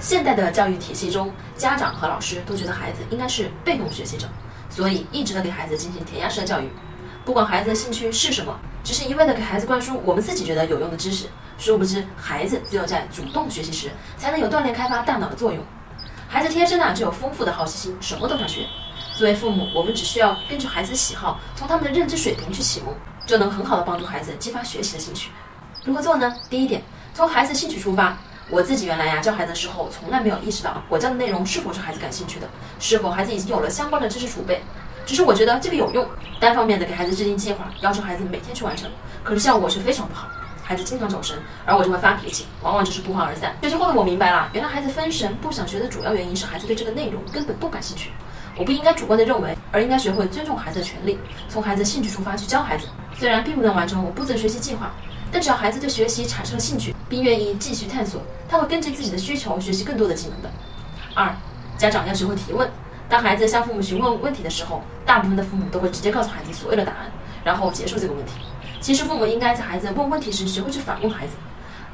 现代的教育体系中，家长和老师都觉得孩子应该是被动学习者，所以一直的给孩子进行填鸭式的教育，不管孩子的兴趣是什么，只是一味的给孩子灌输我们自己觉得有用的知识，殊不知孩子只有在主动学习时，才能有锻炼开发大脑的作用。孩子天生啊就有丰富的好奇心，什么都想学。作为父母，我们只需要根据孩子的喜好，从他们的认知水平去启蒙，就能很好的帮助孩子激发学习的兴趣。如何做呢？第一点，从孩子兴趣出发。我自己原来呀教孩子的时候，从来没有意识到我教的内容是否是孩子感兴趣的，是否孩子已经有了相关的知识储备。只是我觉得这个有用，单方面的给孩子制定计划，要求孩子每天去完成，可是效果却非常不好，孩子经常走神，而我就会发脾气，往往只是不欢而散。学习后的我明白了，原来孩子分神不想学的主要原因是孩子对这个内容根本不感兴趣。我不应该主观的认为，而应该学会尊重孩子的权利，从孩子兴趣出发去教孩子。虽然并不能完成我布置的学习计划。但只要孩子对学习产生了兴趣，并愿意继续探索，他会根据自己的需求学习更多的技能的。二，家长要学会提问。当孩子向父母询问问题的时候，大部分的父母都会直接告诉孩子所有的答案，然后结束这个问题。其实父母应该在孩子问问题时学会去反问孩子。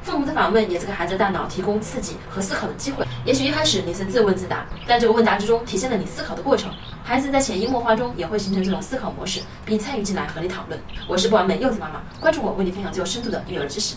父母的反问也是给孩子大脑提供刺激和思考的机会。也许一开始你是自问自答，但这个问答之中体现了你思考的过程。孩子在潜移默化中也会形成这种思考模式，并参与进来和你讨论。我是不完美柚子妈妈，关注我，为你分享最有深度的育儿知识。